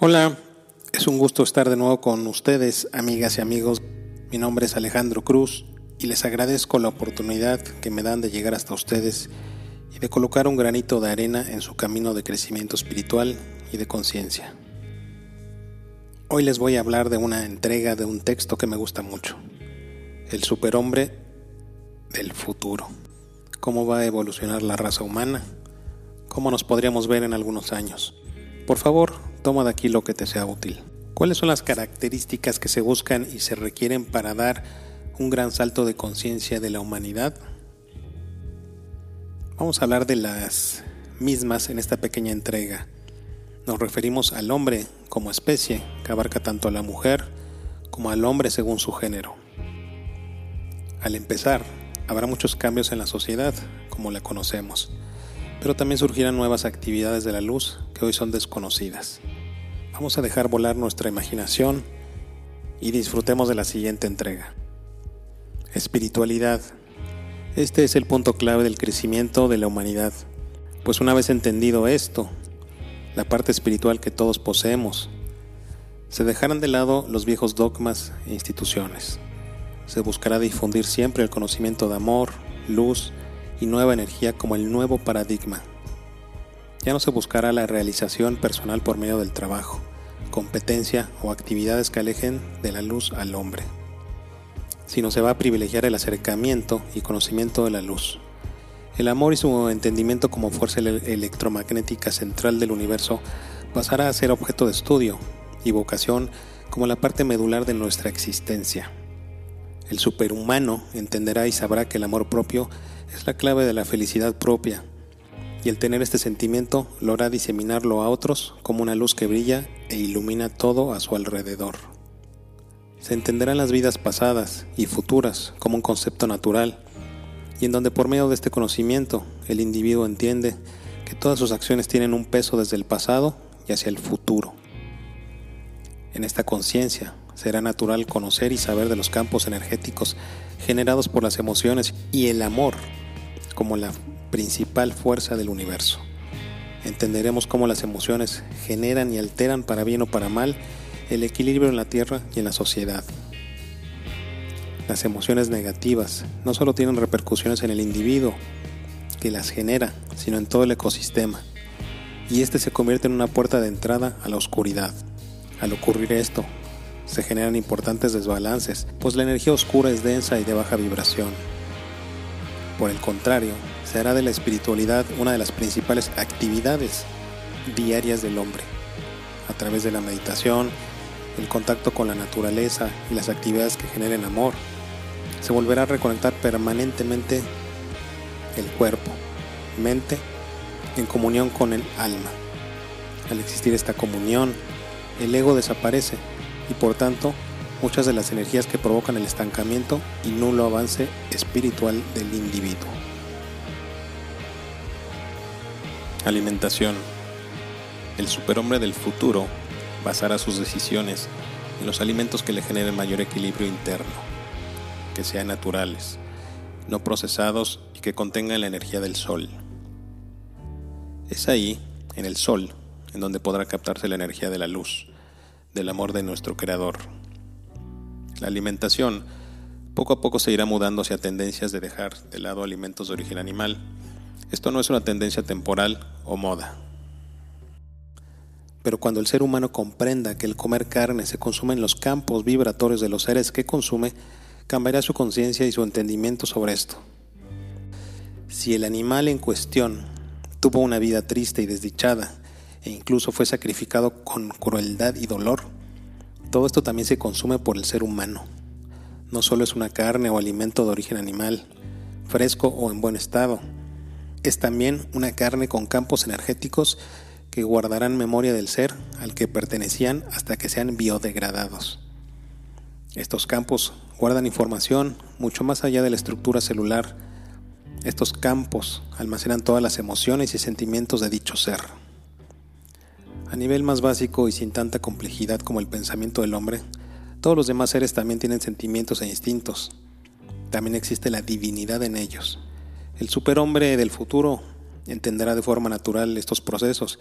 Hola, es un gusto estar de nuevo con ustedes, amigas y amigos. Mi nombre es Alejandro Cruz y les agradezco la oportunidad que me dan de llegar hasta ustedes y de colocar un granito de arena en su camino de crecimiento espiritual y de conciencia. Hoy les voy a hablar de una entrega de un texto que me gusta mucho, El superhombre del futuro. ¿Cómo va a evolucionar la raza humana? ¿Cómo nos podríamos ver en algunos años? Por favor, toma de aquí lo que te sea útil. ¿Cuáles son las características que se buscan y se requieren para dar un gran salto de conciencia de la humanidad? Vamos a hablar de las mismas en esta pequeña entrega. Nos referimos al hombre como especie, que abarca tanto a la mujer como al hombre según su género. Al empezar, habrá muchos cambios en la sociedad, como la conocemos pero también surgirán nuevas actividades de la luz que hoy son desconocidas. Vamos a dejar volar nuestra imaginación y disfrutemos de la siguiente entrega. Espiritualidad. Este es el punto clave del crecimiento de la humanidad, pues una vez entendido esto, la parte espiritual que todos poseemos, se dejarán de lado los viejos dogmas e instituciones. Se buscará difundir siempre el conocimiento de amor, luz, y nueva energía como el nuevo paradigma. Ya no se buscará la realización personal por medio del trabajo, competencia o actividades que alejen de la luz al hombre, sino se va a privilegiar el acercamiento y conocimiento de la luz. El amor y su entendimiento como fuerza electromagnética central del universo pasará a ser objeto de estudio y vocación como la parte medular de nuestra existencia. El superhumano entenderá y sabrá que el amor propio es la clave de la felicidad propia, y el tener este sentimiento lo hará diseminarlo a otros como una luz que brilla e ilumina todo a su alrededor. Se entenderán las vidas pasadas y futuras como un concepto natural, y en donde por medio de este conocimiento el individuo entiende que todas sus acciones tienen un peso desde el pasado y hacia el futuro. En esta conciencia será natural conocer y saber de los campos energéticos generados por las emociones y el amor como la principal fuerza del universo. Entenderemos cómo las emociones generan y alteran para bien o para mal el equilibrio en la Tierra y en la sociedad. Las emociones negativas no solo tienen repercusiones en el individuo que las genera, sino en todo el ecosistema, y este se convierte en una puerta de entrada a la oscuridad. Al ocurrir esto, se generan importantes desbalances, pues la energía oscura es densa y de baja vibración. Por el contrario, se hará de la espiritualidad una de las principales actividades diarias del hombre, a través de la meditación, el contacto con la naturaleza y las actividades que generen amor. Se volverá a reconectar permanentemente el cuerpo, mente, en comunión con el alma. Al existir esta comunión, el ego desaparece y por tanto muchas de las energías que provocan el estancamiento y nulo avance espiritual del individuo. Alimentación. El superhombre del futuro basará sus decisiones en los alimentos que le generen mayor equilibrio interno, que sean naturales, no procesados y que contengan la energía del sol. Es ahí, en el sol, en donde podrá captarse la energía de la luz, del amor de nuestro Creador. La alimentación poco a poco se irá mudando hacia tendencias de dejar de lado alimentos de origen animal. Esto no es una tendencia temporal o moda. Pero cuando el ser humano comprenda que el comer carne se consume en los campos vibratorios de los seres que consume, cambiará su conciencia y su entendimiento sobre esto. Si el animal en cuestión tuvo una vida triste y desdichada, e incluso fue sacrificado con crueldad y dolor, todo esto también se consume por el ser humano. No solo es una carne o alimento de origen animal, fresco o en buen estado, es también una carne con campos energéticos que guardarán memoria del ser al que pertenecían hasta que sean biodegradados. Estos campos guardan información mucho más allá de la estructura celular. Estos campos almacenan todas las emociones y sentimientos de dicho ser. A nivel más básico y sin tanta complejidad como el pensamiento del hombre, todos los demás seres también tienen sentimientos e instintos. También existe la divinidad en ellos. El superhombre del futuro entenderá de forma natural estos procesos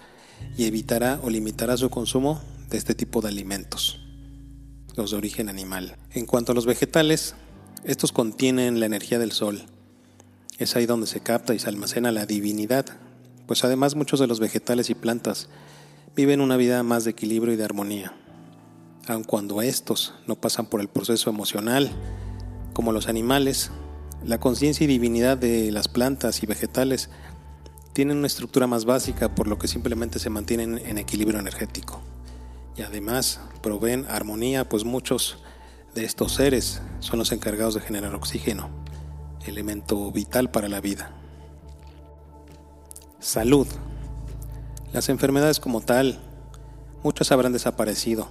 y evitará o limitará su consumo de este tipo de alimentos, los de origen animal. En cuanto a los vegetales, estos contienen la energía del sol. Es ahí donde se capta y se almacena la divinidad, pues además muchos de los vegetales y plantas viven una vida más de equilibrio y de armonía. Aun cuando estos no pasan por el proceso emocional, como los animales, la conciencia y divinidad de las plantas y vegetales tienen una estructura más básica por lo que simplemente se mantienen en equilibrio energético. Y además proveen armonía pues muchos de estos seres son los encargados de generar oxígeno, elemento vital para la vida. Salud. Las enfermedades como tal, muchas habrán desaparecido,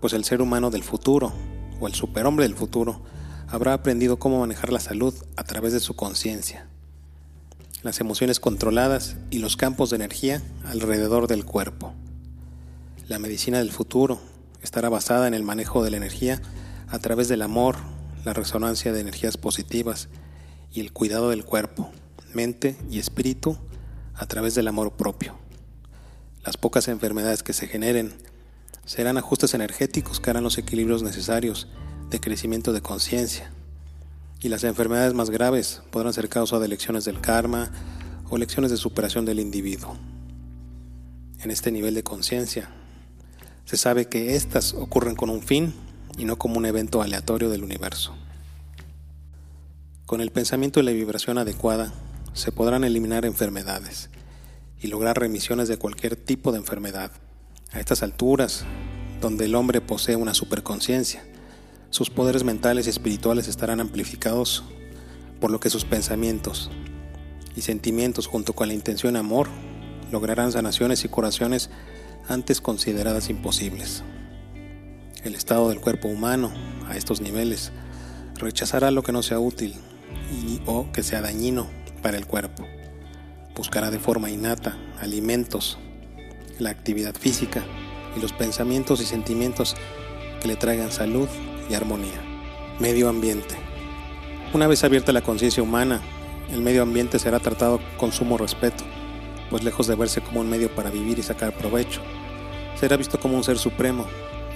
pues el ser humano del futuro, o el superhombre del futuro, habrá aprendido cómo manejar la salud a través de su conciencia, las emociones controladas y los campos de energía alrededor del cuerpo. La medicina del futuro estará basada en el manejo de la energía a través del amor, la resonancia de energías positivas y el cuidado del cuerpo, mente y espíritu a través del amor propio. Las pocas enfermedades que se generen serán ajustes energéticos que harán los equilibrios necesarios de crecimiento de conciencia. Y las enfermedades más graves podrán ser causa de lecciones del karma o lecciones de superación del individuo. En este nivel de conciencia, se sabe que éstas ocurren con un fin y no como un evento aleatorio del universo. Con el pensamiento y la vibración adecuada, se podrán eliminar enfermedades y lograr remisiones de cualquier tipo de enfermedad. A estas alturas, donde el hombre posee una superconciencia, sus poderes mentales y espirituales estarán amplificados, por lo que sus pensamientos y sentimientos junto con la intención amor lograrán sanaciones y curaciones antes consideradas imposibles. El estado del cuerpo humano a estos niveles rechazará lo que no sea útil y o que sea dañino para el cuerpo. Buscará de forma innata alimentos, la actividad física y los pensamientos y sentimientos que le traigan salud y armonía. Medio ambiente. Una vez abierta la conciencia humana, el medio ambiente será tratado con sumo respeto, pues lejos de verse como un medio para vivir y sacar provecho, será visto como un ser supremo,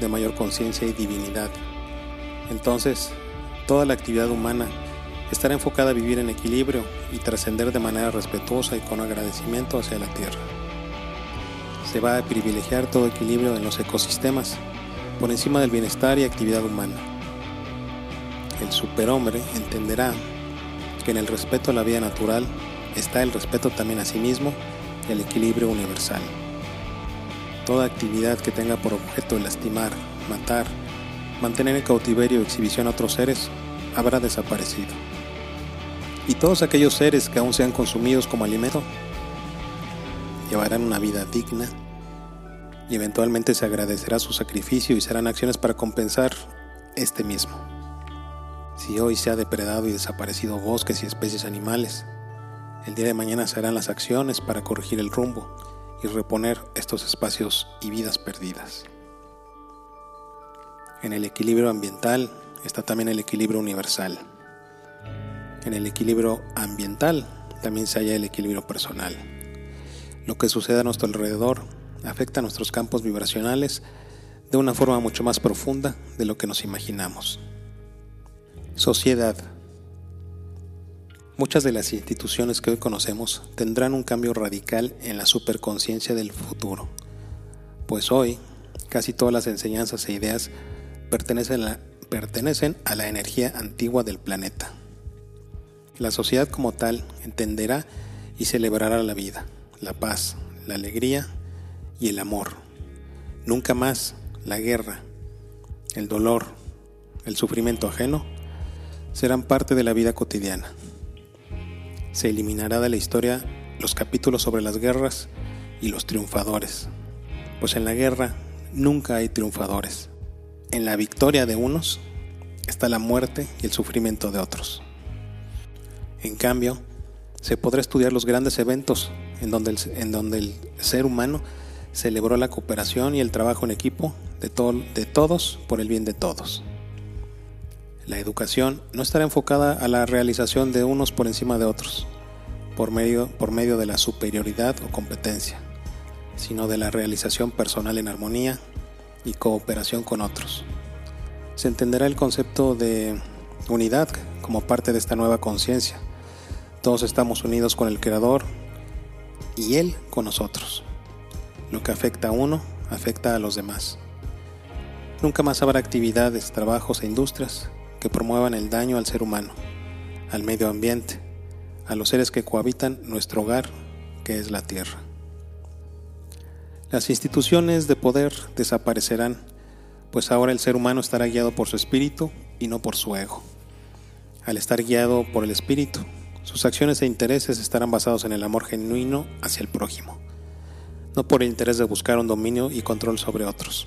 de mayor conciencia y divinidad. Entonces, toda la actividad humana estará enfocada a vivir en equilibrio y trascender de manera respetuosa y con agradecimiento hacia la Tierra. Se va a privilegiar todo equilibrio en los ecosistemas por encima del bienestar y actividad humana. El superhombre entenderá que en el respeto a la vida natural está el respeto también a sí mismo y el equilibrio universal. Toda actividad que tenga por objeto lastimar, matar, mantener en cautiverio o exhibición a otros seres habrá desaparecido. Y todos aquellos seres que aún sean consumidos como alimento llevarán una vida digna y eventualmente se agradecerá su sacrificio y serán acciones para compensar este mismo. Si hoy se ha depredado y desaparecido bosques y especies animales, el día de mañana serán las acciones para corregir el rumbo y reponer estos espacios y vidas perdidas. En el equilibrio ambiental está también el equilibrio universal. En el equilibrio ambiental también se halla el equilibrio personal. Lo que sucede a nuestro alrededor afecta nuestros campos vibracionales de una forma mucho más profunda de lo que nos imaginamos. Sociedad. Muchas de las instituciones que hoy conocemos tendrán un cambio radical en la superconciencia del futuro, pues hoy casi todas las enseñanzas e ideas pertenecen a, pertenecen a la energía antigua del planeta. La sociedad como tal entenderá y celebrará la vida, la paz, la alegría y el amor. Nunca más la guerra, el dolor, el sufrimiento ajeno serán parte de la vida cotidiana. Se eliminará de la historia los capítulos sobre las guerras y los triunfadores, pues en la guerra nunca hay triunfadores. En la victoria de unos está la muerte y el sufrimiento de otros. En cambio, se podrá estudiar los grandes eventos en donde el, en donde el ser humano celebró la cooperación y el trabajo en equipo de, de todos por el bien de todos. La educación no estará enfocada a la realización de unos por encima de otros, por medio, por medio de la superioridad o competencia, sino de la realización personal en armonía y cooperación con otros. Se entenderá el concepto de unidad como parte de esta nueva conciencia. Todos estamos unidos con el Creador y Él con nosotros. Lo que afecta a uno afecta a los demás. Nunca más habrá actividades, trabajos e industrias que promuevan el daño al ser humano, al medio ambiente, a los seres que cohabitan nuestro hogar, que es la tierra. Las instituciones de poder desaparecerán, pues ahora el ser humano estará guiado por su espíritu y no por su ego. Al estar guiado por el espíritu, sus acciones e intereses estarán basados en el amor genuino hacia el prójimo, no por el interés de buscar un dominio y control sobre otros.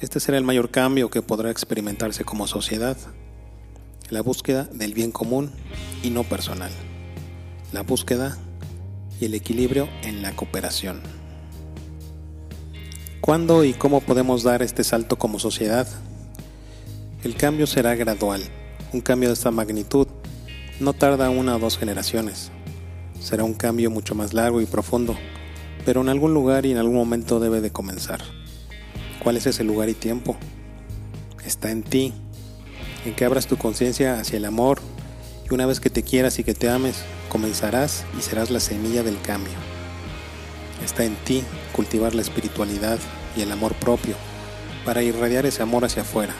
Este será el mayor cambio que podrá experimentarse como sociedad, la búsqueda del bien común y no personal, la búsqueda y el equilibrio en la cooperación. ¿Cuándo y cómo podemos dar este salto como sociedad? El cambio será gradual. Un cambio de esta magnitud no tarda una o dos generaciones. Será un cambio mucho más largo y profundo, pero en algún lugar y en algún momento debe de comenzar. ¿Cuál es ese lugar y tiempo? Está en ti, en que abras tu conciencia hacia el amor y una vez que te quieras y que te ames, comenzarás y serás la semilla del cambio. Está en ti cultivar la espiritualidad y el amor propio para irradiar ese amor hacia afuera.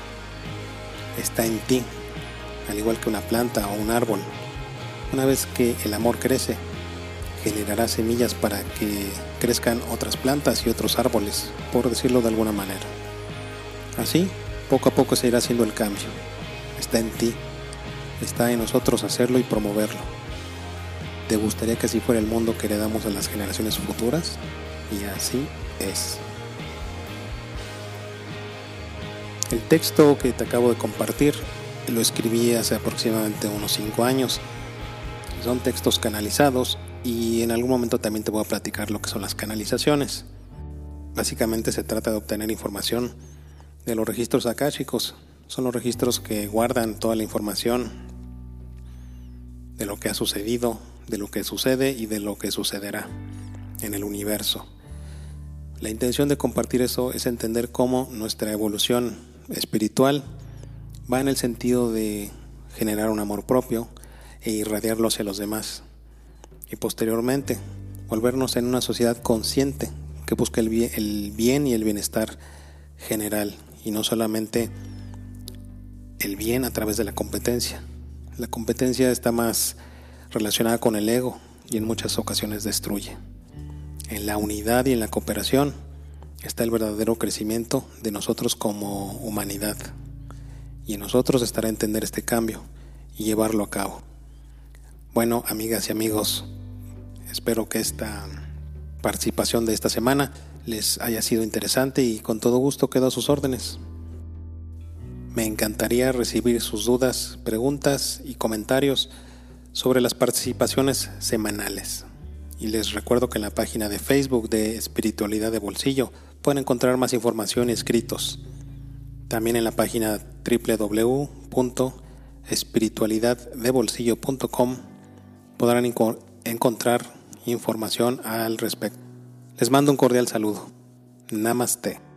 Está en ti, al igual que una planta o un árbol. Una vez que el amor crece, generará semillas para que crezcan otras plantas y otros árboles, por decirlo de alguna manera. Así, poco a poco se irá haciendo el cambio. Está en ti, está en nosotros hacerlo y promoverlo. ¿Te gustaría que así fuera el mundo que heredamos a las generaciones futuras? Y así es. El texto que te acabo de compartir lo escribí hace aproximadamente unos 5 años. Son textos canalizados y en algún momento también te voy a platicar lo que son las canalizaciones. Básicamente se trata de obtener información de los registros akáshicos. Son los registros que guardan toda la información de lo que ha sucedido, de lo que sucede y de lo que sucederá en el universo. La intención de compartir eso es entender cómo nuestra evolución espiritual va en el sentido de generar un amor propio e irradiarlo hacia los demás. Y posteriormente, volvernos en una sociedad consciente que bien, el bien y el bienestar general y no solamente el bien a través de la competencia. La competencia está más relacionada con el ego y en muchas ocasiones destruye. En la unidad y en la cooperación está el verdadero crecimiento de nosotros como humanidad. Y en nosotros estará entender este cambio y llevarlo a cabo. Bueno, amigas y amigos, espero que esta participación de esta semana les haya sido interesante y con todo gusto quedo a sus órdenes. Me encantaría recibir sus dudas, preguntas y comentarios sobre las participaciones semanales. Y les recuerdo que en la página de Facebook de Espiritualidad de Bolsillo pueden encontrar más información y escritos. También en la página www.espiritualidaddebolsillo.com podrán encontrar información al respecto. Les mando un cordial saludo. Namaste.